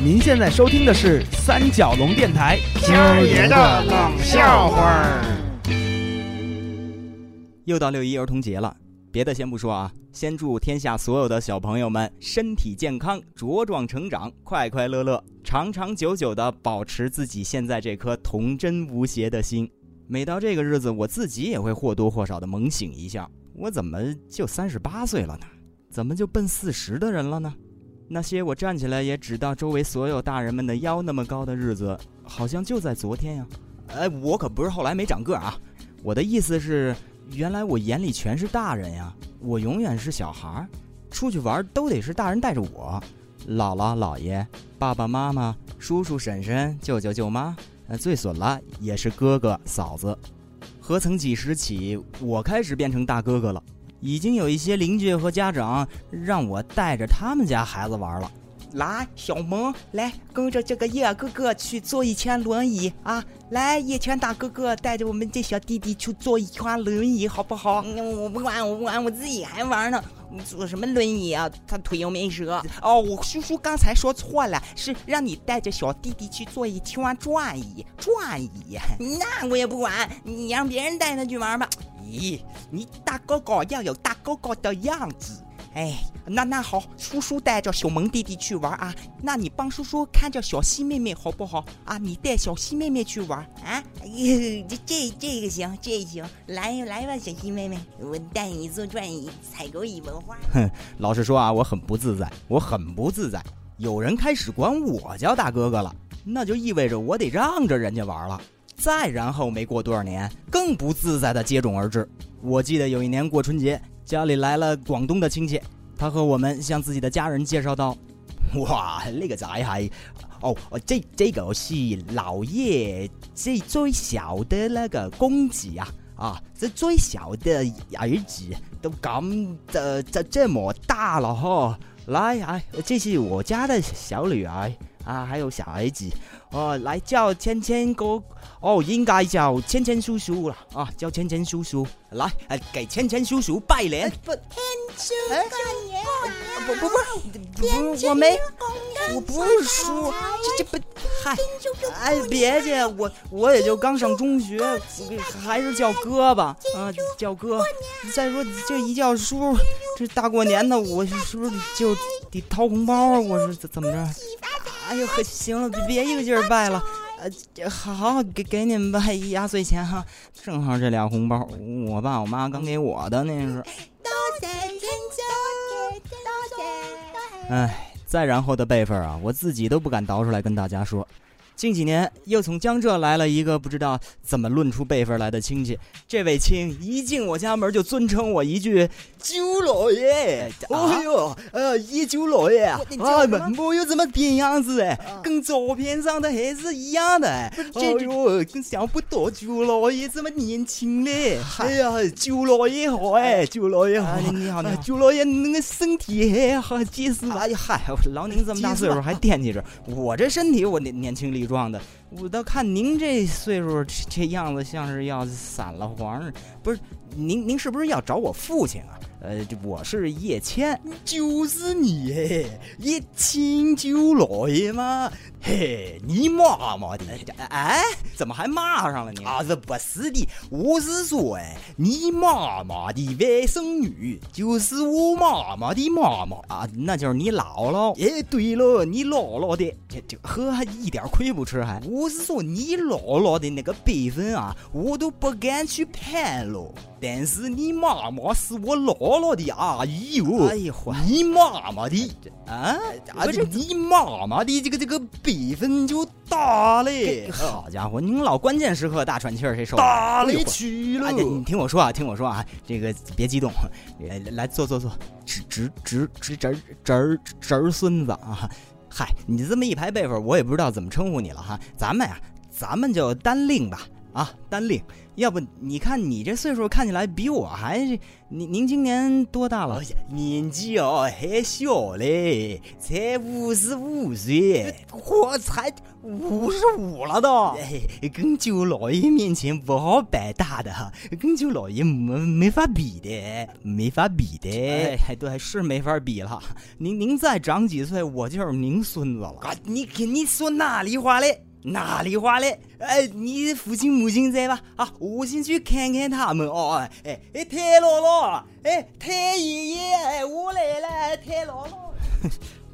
您现在收听的是三角龙电台今儿爷的冷笑话儿。又到六一儿童节了，别的先不说啊，先祝天下所有的小朋友们身体健康、茁壮成长、快快乐乐、长长久久的保持自己现在这颗童真无邪的心。每到这个日子，我自己也会或多或少的猛醒一下：我怎么就三十八岁了呢？怎么就奔四十的人了呢？那些我站起来也只到周围所有大人们的腰那么高的日子，好像就在昨天呀！哎，我可不是后来没长个啊，我的意思是。原来我眼里全是大人呀，我永远是小孩儿，出去玩都得是大人带着我，姥姥姥爷、爸爸妈妈、叔叔婶婶、舅舅舅妈，呃，最损了也是哥哥嫂子。何曾几时起，我开始变成大哥哥了，已经有一些邻居和家长让我带着他们家孩子玩了。来，小萌，来跟着这个叶哥哥去坐一圈轮椅啊！来，叶圈大哥哥带着我们这小弟弟去坐一圈轮椅，好不好？我不管，我不管，我自己还玩呢。坐什么轮椅啊？他腿又没折。哦，我叔叔刚才说错了，是让你带着小弟弟去坐一圈转椅，转椅。那我也不管，你让别人带他去玩吧。咦，你大哥哥要有大哥哥的样子。哎，那那好，叔叔带着小萌弟弟去玩啊，那你帮叔叔看着小西妹妹好不好啊？你带小西妹妹去玩啊？这这这个行，这行，来来吧，小西妹妹，我带你坐转椅，采购一盆花。哼，老实说啊，我很不自在，我很不自在。有人开始管我叫大哥哥了，那就意味着我得让着人家玩了。再然后没过多少年，更不自在的接踵而至。我记得有一年过春节。家里来了广东的亲戚，他和我们向自己的家人介绍道：“ 哇，那个仔系，哦，这这个是老爷这最小的那个公子啊，啊，这最小的儿子都咁的这这么大了哈，来啊，这是我家的小女儿。”啊，还有小儿子，哦，来叫谦谦哥，哦，应该叫芊芊叔叔了，啊，叫芊芊叔叔，来，给芊芊叔叔拜年。不，谦叔过年，不不不，不，我没，我不是叔，这这不，嗨，哎，别介，我我也就刚上中学，还是叫哥吧，啊，叫哥。再说这一叫叔，这大过年的，我是不是就得掏红包啊？我是怎怎么着？哎呦呵，行了，别别一个劲儿拜了，呃，好，给给你们拜压岁钱哈，正好这俩红包，我爸我妈刚给我的那是。多谢天谢，多谢。哎，再然后的辈分啊，我自己都不敢倒出来跟大家说。近几年又从江浙来了一个不知道怎么论出辈分来的亲戚，这位亲一进我家门就尊称我一句“九老爷”。哎呦，呃，一九老爷啊，啊，没有这么点样子哎，跟照片上的还是一样的。哎呦，想不到九老爷这么年轻嘞。哎呀，九老爷好哎，九老爷好，你好，九老爷那个身体还好结实。哎呀嗨，老您这么大岁数还惦记着我这身体，我年年轻力。壮的，我倒看您这岁数，这样子像是要散了黄。不是，您您是不是要找我父亲啊？呃，我是叶谦，就是你，叶谦舅老爷吗？嘿，你妈妈的！哎，怎么还骂上了你？啊，这不是的，我是说，哎，你妈妈的外甥女就是我妈妈的妈妈啊，那就是你姥姥。哎，对了，你姥姥的，这这呵，一点亏不吃还。我是说，你姥姥的那个辈分啊，我都不敢去攀了。但是你妈妈是我姥姥的阿姨哟。哎呦，你妈妈的啊，不是你妈妈的这个这个。辈分就大嘞！好家伙，您老关键时刻大喘气儿，谁受？大了去了！你听我说啊，听我说啊，这个别激动，来来坐坐坐，侄侄侄侄侄侄侄孙子啊！嗨，你这么一排辈分，我也不知道怎么称呼你了哈。咱们呀，咱们就单令吧。啊，单领。要不你看你这岁数看起来比我还……您您今年多大了？年纪哦还小嘞，才五十五岁。我才五十五了都，跟舅老爷面前不好摆大的，跟舅老爷没没法比的，没法比的。哎，对，是没法比了。您您再长几岁，我就是您孙子了。啊你你说哪里话嘞？哪里话嘞？哎，你父亲母亲在吧？啊，我先去看看他们哦。哎哎，太姥姥，哎，太爷爷，哎，我来了，太姥姥。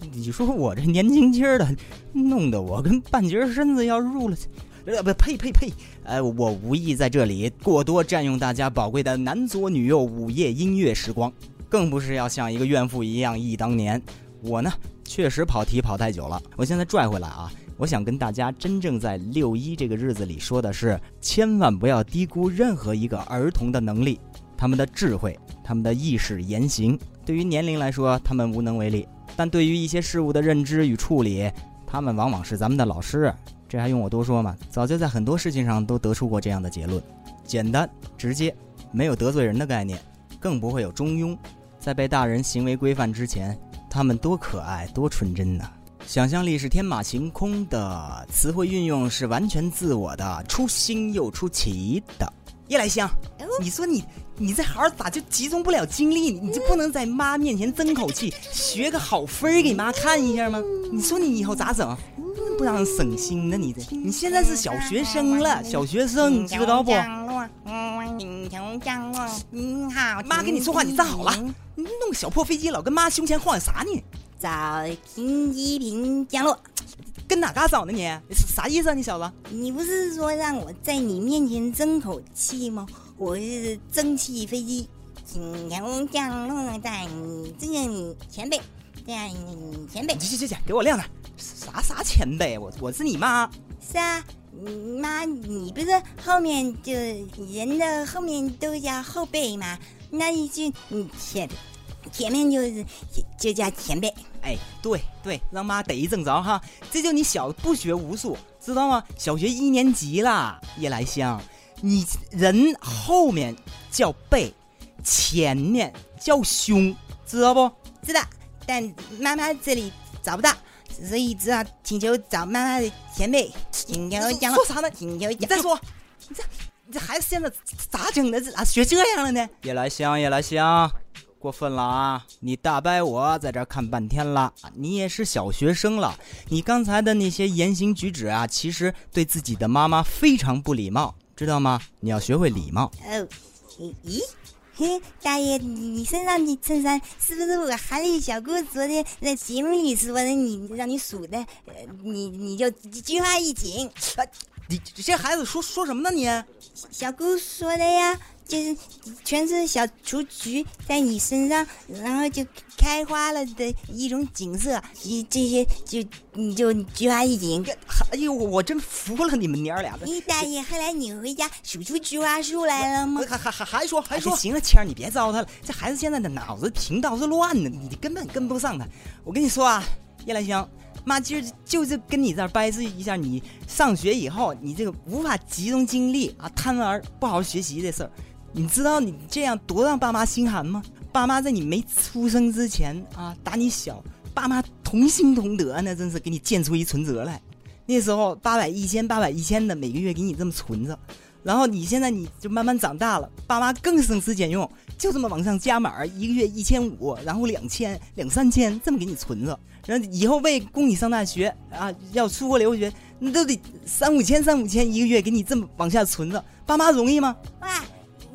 你说我这年轻轻的，弄得我跟半截身子要入了。不，呸呸呸！哎，我无意在这里过多占用大家宝贵的男左女右午夜音乐时光，更不是要像一个怨妇一样忆当年。我呢，确实跑题跑太久了，我现在拽回来啊。我想跟大家真正在六一这个日子里说的是，千万不要低估任何一个儿童的能力，他们的智慧，他们的意识言行。对于年龄来说，他们无能为力；但对于一些事物的认知与处理，他们往往是咱们的老师。这还用我多说吗？早就在很多事情上都得出过这样的结论：简单、直接，没有得罪人的概念，更不会有中庸。在被大人行为规范之前，他们多可爱，多纯真呢。想象力是天马行空的，词汇运用是完全自我的，出新又出奇的。叶来香，你说你你这孩儿咋就集中不了精力？你就不能在妈面前争口气，学个好分儿给妈看一下吗？你说你以后咋整？不让人省心呢？你这你现在是小学生了，小学生知道不？妈跟你说话，你站好了。你弄个小破飞机，老跟妈胸前晃悠啥呢？早停机平降落，跟哪嘎找呢？你啥意思啊？你小子，你不是说让我在你面前争口气吗？我是蒸汽飞机，平平降落在你这个你前辈，在你前辈。去去去，给我亮点。啥啥前辈？我我是你妈。是啊，妈，你不是后面就人的后面都叫后辈吗？那一句你前前面就是就叫前辈。哎，对对，让妈逮一正着哈！这就你小子不学无术，知道吗？小学一年级啦，夜来香，你人后面叫背，前面叫胸，知道不？知道，但妈妈这里找不到，所以只好请求找妈妈的前辈。请求讲说啥呢？请求你再说，你这你这孩子现在咋整的？咋学这样了呢？夜来香，夜来香。过分了啊！你大伯我在这看半天了，你也是小学生了。你刚才的那些言行举止啊，其实对自己的妈妈非常不礼貌，知道吗？你要学会礼貌。哦，咦，嘿，大爷，你身上的衬衫是不是我韩丽小姑昨天在节目里说的？你让你数的，呃你你就菊花一紧。你这孩子说说什么呢？你小姑说的呀。就是全是小雏菊在你身上，然后就开花了的一种景色。你这些就你就菊花一紧。哎呦，我真服了你们娘俩的！你大爷，后来你回家数出菊花树来了吗？还还还还说还说？行了，谦儿，你别糟蹋了。这孩子现在的脑子频道是乱的，你根本跟不上他。我跟你说啊，叶兰香，妈今儿就是跟你这儿掰扯一下，你上学以后你这个无法集中精力啊，贪玩不好好学习的事儿。你知道你这样多让爸妈心寒吗？爸妈在你没出生之前啊，打你小，爸妈同心同德呢，真是给你建出一存折来。那时候八百一千八百一千的每个月给你这么存着，然后你现在你就慢慢长大了，爸妈更省吃俭用，就这么往上加码，一个月一千五，然后两千两三千这么给你存着，然后以后为供你上大学啊，要出国留学，那都得三五千三五千一个月给你这么往下存着，爸妈容易吗？哇！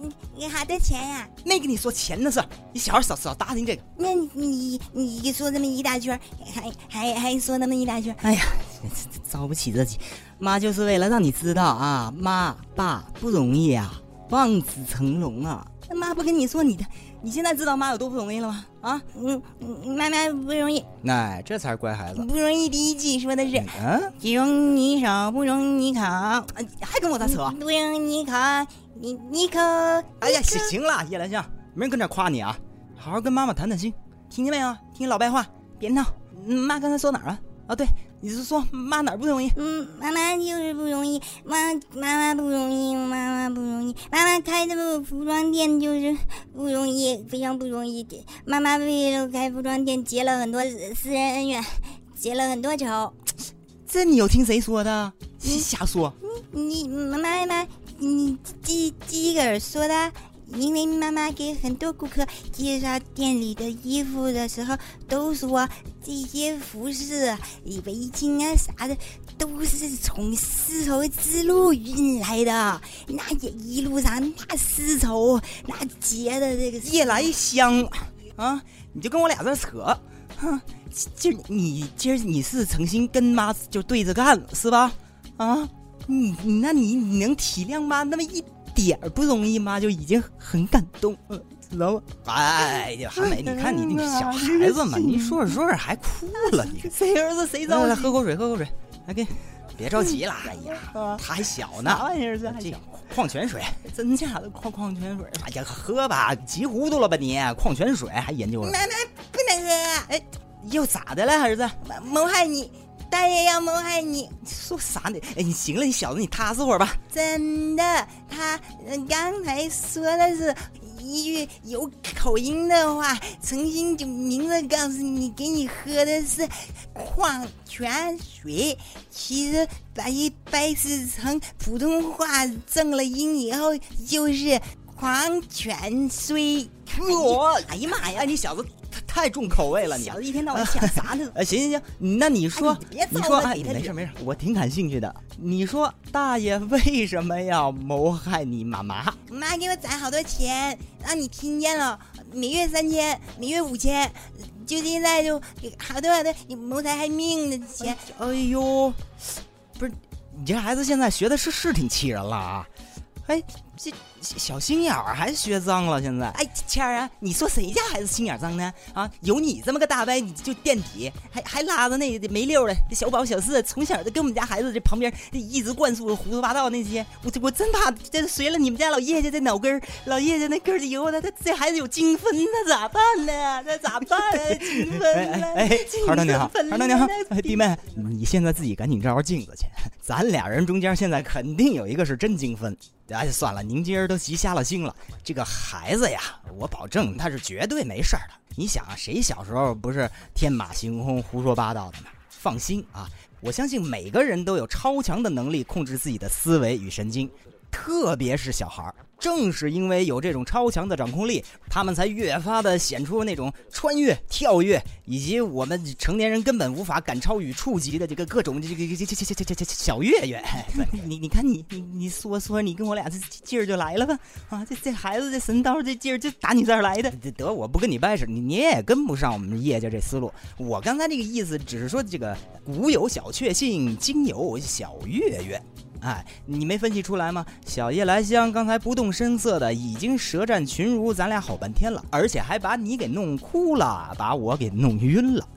你你好多钱呀？没跟你说钱的事，你小孩少少打听这个。那你你说这么一大圈，还还还说那么一大圈，哎呀，遭不起这气。妈就是为了让你知道啊，妈爸不容易啊，望子成龙啊。那妈不跟你说你的，你现在知道妈有多不容易了吗？啊，嗯，妈妈不容易。哎，这才是乖孩子。不容易第一句说的是，嗯，不容你少，不容你考，还跟我咋扯？不容你考。你你可哎呀，行行了，叶兰香，没人跟这夸你啊，好好跟妈妈谈谈心，听见没有？听老白话，别闹。妈刚才说哪儿了？啊，对，你是说妈哪儿不容易？嗯，妈妈就是不容易，妈妈妈不容易，妈妈不容易，妈妈开这个服装店就是不容易，非常不容易。妈妈为了开服装店结了很多私人恩怨，结了很多仇。这你又听谁说的？瞎说！你妈妈妈，你第第一个说的。因为妈妈给很多顾客介绍店里的衣服的时候，都说这些服饰、围巾啊啥的，都是从丝绸之路运来的。那也一路上那丝绸，那结的这个夜来香啊！你就跟我俩这扯，哼！今儿你今儿你是诚心跟妈就对着干是吧？啊，你那你你能体谅吗那么一？点儿不容易吗？就已经很感动了，知道吗？哎呀，韩美，你看你那个小孩子嘛，你说着说着还哭了，你 谁儿子谁着急？喝口水，喝口水，来给，别着急了，哎呀，他还小呢，啥玩意儿这？矿泉水，真假的矿矿泉水？哎呀，喝吧，急糊涂了吧你？矿泉水还研究了？妈妈不能喝，哎，又咋的了，儿子？谋害你。大爷要谋害你，说啥呢？哎，你行了，你小子，你踏实会儿吧。真的，他刚才说的是一句有口音的话，诚心就明着告诉你，给你喝的是矿泉水。其实把一掰释成普通话正了音以后，就是矿泉水。我，哎呀妈呀，你小子！太重口味了，你小子一天到晚想 啥呢？呃，行行行，那你说，你说，哎，没事没事，我挺感兴趣的。你说大爷为什么要谋害你妈妈？妈给我攒好多钱，让你听见了，每月三千，每月五千，就现在就好多好多你谋财害命的钱。哎呦，不是，你这孩子现在学的是是挺气人了啊！哎，这。小心眼儿还学脏了，现在哎，谦儿啊，你说谁家孩子心眼脏呢？啊，有你这么个大伯，你就垫底，还还拉着那没溜的小宝小四，从小就跟我们家孩子这旁边一直灌输胡说八道那些，我我真怕这随了你们家老叶家这脑根儿，老叶家那根儿以后，他他这孩子有精分，那咋办呢？那咋办？精分哎哎，孩儿你好，孩儿你好，弟妹，你现在自己赶紧照照镜子去，咱俩人中间现在肯定有一个是真精分。哎，算了，您今儿都急瞎了心了。这个孩子呀，我保证他是绝对没事儿的。你想啊，谁小时候不是天马行空、胡说八道的呢？放心啊，我相信每个人都有超强的能力控制自己的思维与神经，特别是小孩儿。正是因为有这种超强的掌控力，他们才越发的显出那种穿越、跳跃，以及我们成年人根本无法赶超与触及的这个各种这个这这这这这这小月月。你你看你你你说说，你跟我俩这劲儿就来了吧？啊，这这孩子这神刀这劲儿就打你这儿来的。得，我不跟你掰扯，你你也跟不上我们叶家这思路。我刚才那个意思只是说，这个古有小确幸，今有小月月。哎，你没分析出来吗？小夜来香刚才不动声色的已经舌战群儒咱俩好半天了，而且还把你给弄哭了，把我给弄晕了。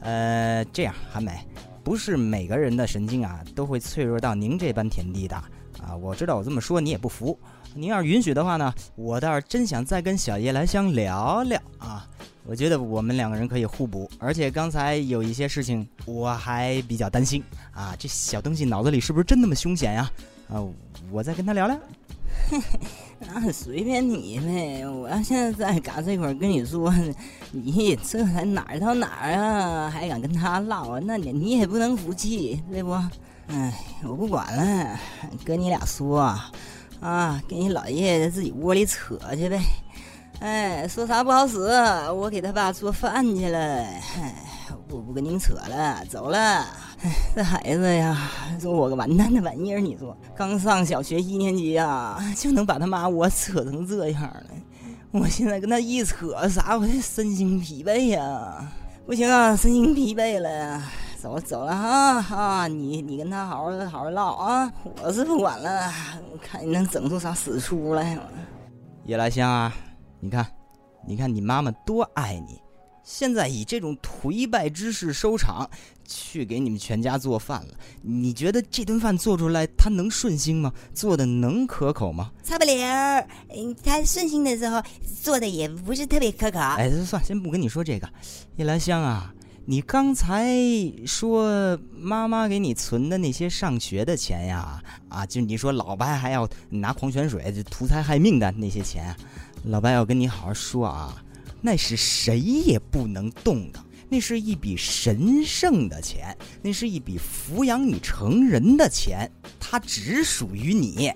呃，这样，韩美，不是每个人的神经啊都会脆弱到您这般田地的啊。我知道我这么说你也不服，您要是允许的话呢，我倒是真想再跟小夜来香聊聊啊。我觉得我们两个人可以互补，而且刚才有一些事情我还比较担心啊，这小东西脑子里是不是真那么凶险呀？啊，我再跟他聊聊。那随便你呗，我要现在在嘎这块跟你说，你这才哪儿到哪儿啊？还敢跟他唠？那你你也不能服气，对不？哎，我不管了，跟你俩说啊，跟你老爷爷自己窝里扯去呗。哎，说啥不好使，我给他爸做饭去了。哎，我不跟你们扯了，走了。这孩子呀，说我个完蛋的玩意儿，你说刚上小学一年级啊，就能把他妈我扯成这样了。我现在跟他一扯，啥我这身心疲惫呀，不行啊，身心疲惫了。走走了哈啊，你你跟他好好好好唠啊，我是不管了，看你能整出啥死出来。夜来香啊。你看，你看你妈妈多爱你，现在以这种颓败之势收场，去给你们全家做饭了。你觉得这顿饭做出来，他能顺心吗？做的能可口吗？差不了，嗯，她顺心的时候做的也不是特别可口。哎，算，先不跟你说这个。夜来香啊，你刚才说妈妈给你存的那些上学的钱呀，啊，就你说老白还要拿矿泉水图财害命的那些钱，老白要跟你好好说啊，那是谁也不能动的，那是一笔神圣的钱，那是一笔抚养你成人的钱，它只属于你。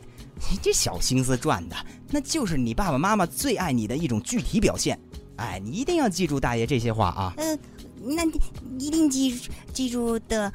你这小心思赚的，那就是你爸爸妈妈最爱你的一种具体表现。哎，你一定要记住大爷这些话啊。嗯。那一定记记住的，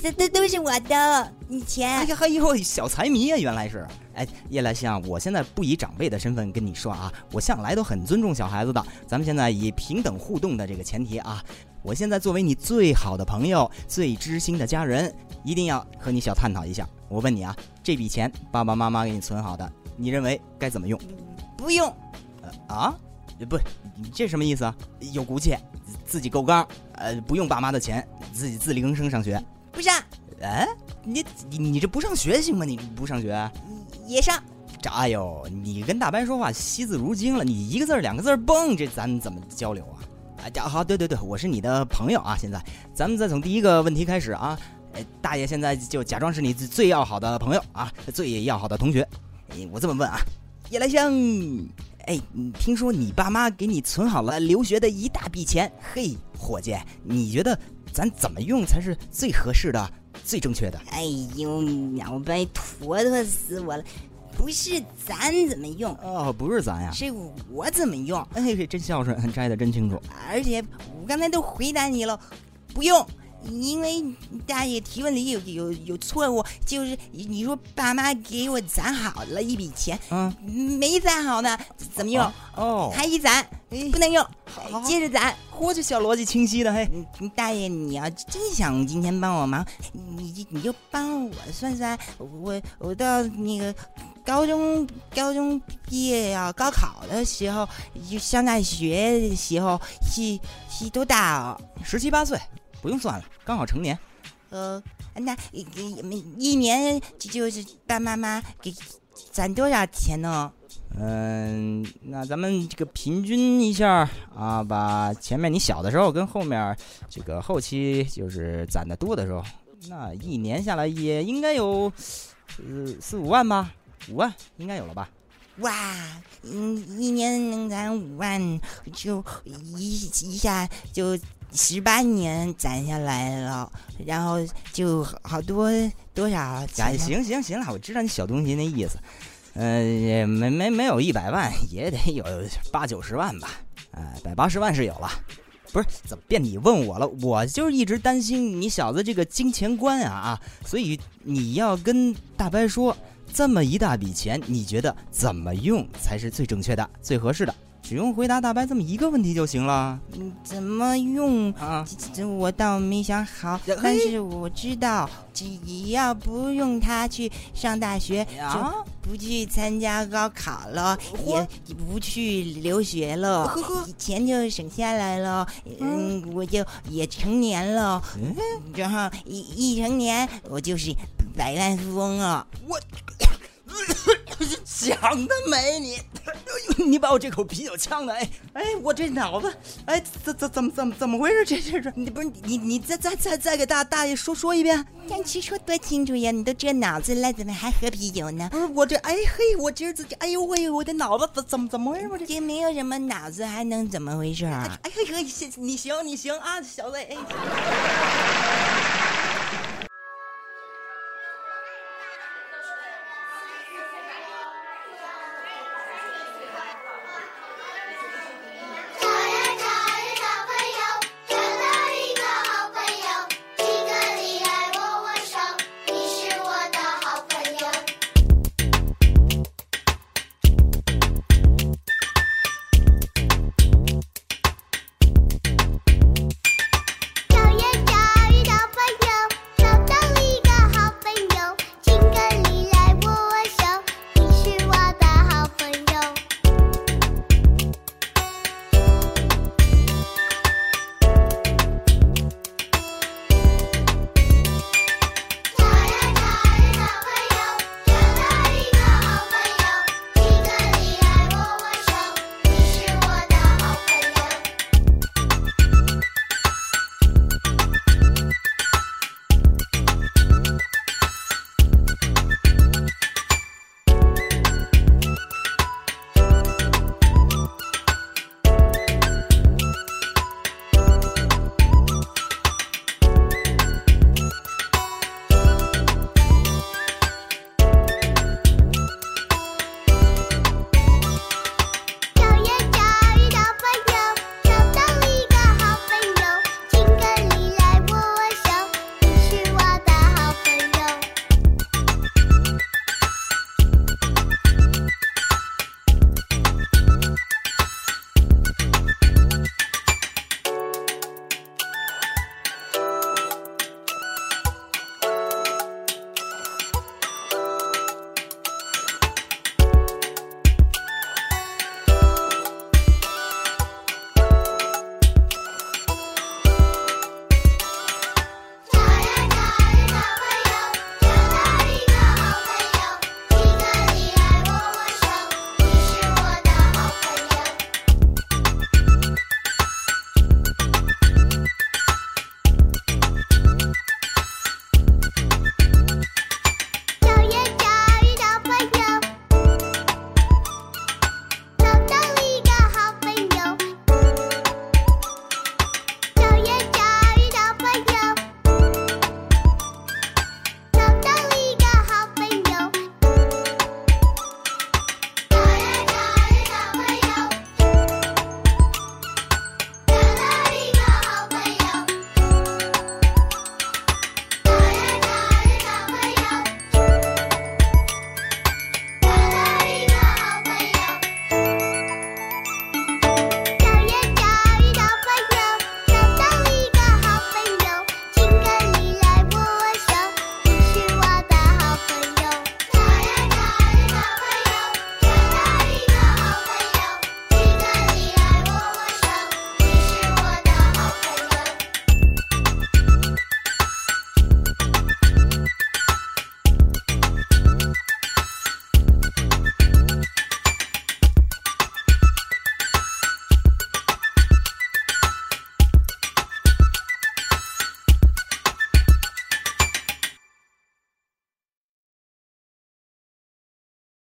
这这都是我的钱。哎呀，哎呦，小财迷啊，原来是。哎，叶来香，我现在不以长辈的身份跟你说啊，我向来都很尊重小孩子的。咱们现在以平等互动的这个前提啊，我现在作为你最好的朋友、最知心的家人，一定要和你小探讨一下。我问你啊，这笔钱爸爸妈妈给你存好的，你认为该怎么用？不用。呃啊？不，你这什么意思啊？有骨气。自己够刚，呃，不用爸妈的钱，自己自力更生上学，不上。哎，你你你这不上学行吗？你不上学也上。这哎呦，你跟大白说话惜字如金了，你一个字两个字蹦，这咱怎么交流啊？啊，好，对对对，我是你的朋友啊。现在咱们再从第一个问题开始啊。哎，大爷现在就假装是你最要好的朋友啊，最要好的同学。我这么问啊，夜来香。哎，听说你爸妈给你存好了留学的一大笔钱，嘿，伙计，你觉得咱怎么用才是最合适的、最正确的？哎呦，脑白坨坨死我了！不是咱怎么用哦，不是咱呀，是我怎么用？哎，真孝顺，摘的真清楚。而且我刚才都回答你了，不用。因为大爷提问里有有有错误，就是你说爸妈给我攒好了一笔钱，嗯，没攒好呢，怎么用？哦，还一攒，不能用，接着攒。嚯，这小逻辑清晰的嘿！大爷，你要真想今天帮我忙，你你就帮我算算，我我到那个高中高中毕业要高考的时候，就上大学的时候，是是多大哦？十七八岁。不用算了，刚好成年。呃，那一一年就是爸妈妈给攒多少钱呢？嗯，那咱们这个平均一下啊，把前面你小的时候跟后面这个后期就是攒的多的时候，那一年下来也应该有呃四五万吧，五万应该有了吧？哇，嗯，一年能攒五万，就一一下就。十八年攒下来了，然后就好多多少钱？行行行了，我知道你小东西那意思。呃，没没没有一百万，也得有八九十万吧？哎，百八十万是有了。不是，怎么变你问我了？我就是一直担心你小子这个金钱观啊啊！所以你要跟大白说，这么一大笔钱，你觉得怎么用才是最正确的、最合适的？只用回答大白这么一个问题就行了。嗯，怎么用啊？这我倒没想好，但是我知道，只要不用它去上大学，就不去参加高考了，也不去留学了，钱就省下来了。嗯，我就也成年了，然后一一成年，我就是百万富翁了。我。想得美，你，你把我这口啤酒呛的，哎哎，我这脑子，哎，怎怎怎么怎么怎么回事？这这是你不是你你再再再再给大大爷说说一遍？让其说多清楚呀！你都这脑子了，怎么还喝啤酒呢？不是我这，哎嘿，我今儿自己，哎呦喂，我的脑子怎怎么怎么回事？我这没有什么脑子，还能怎么回事？哎嘿，你行你行啊，小子，哎。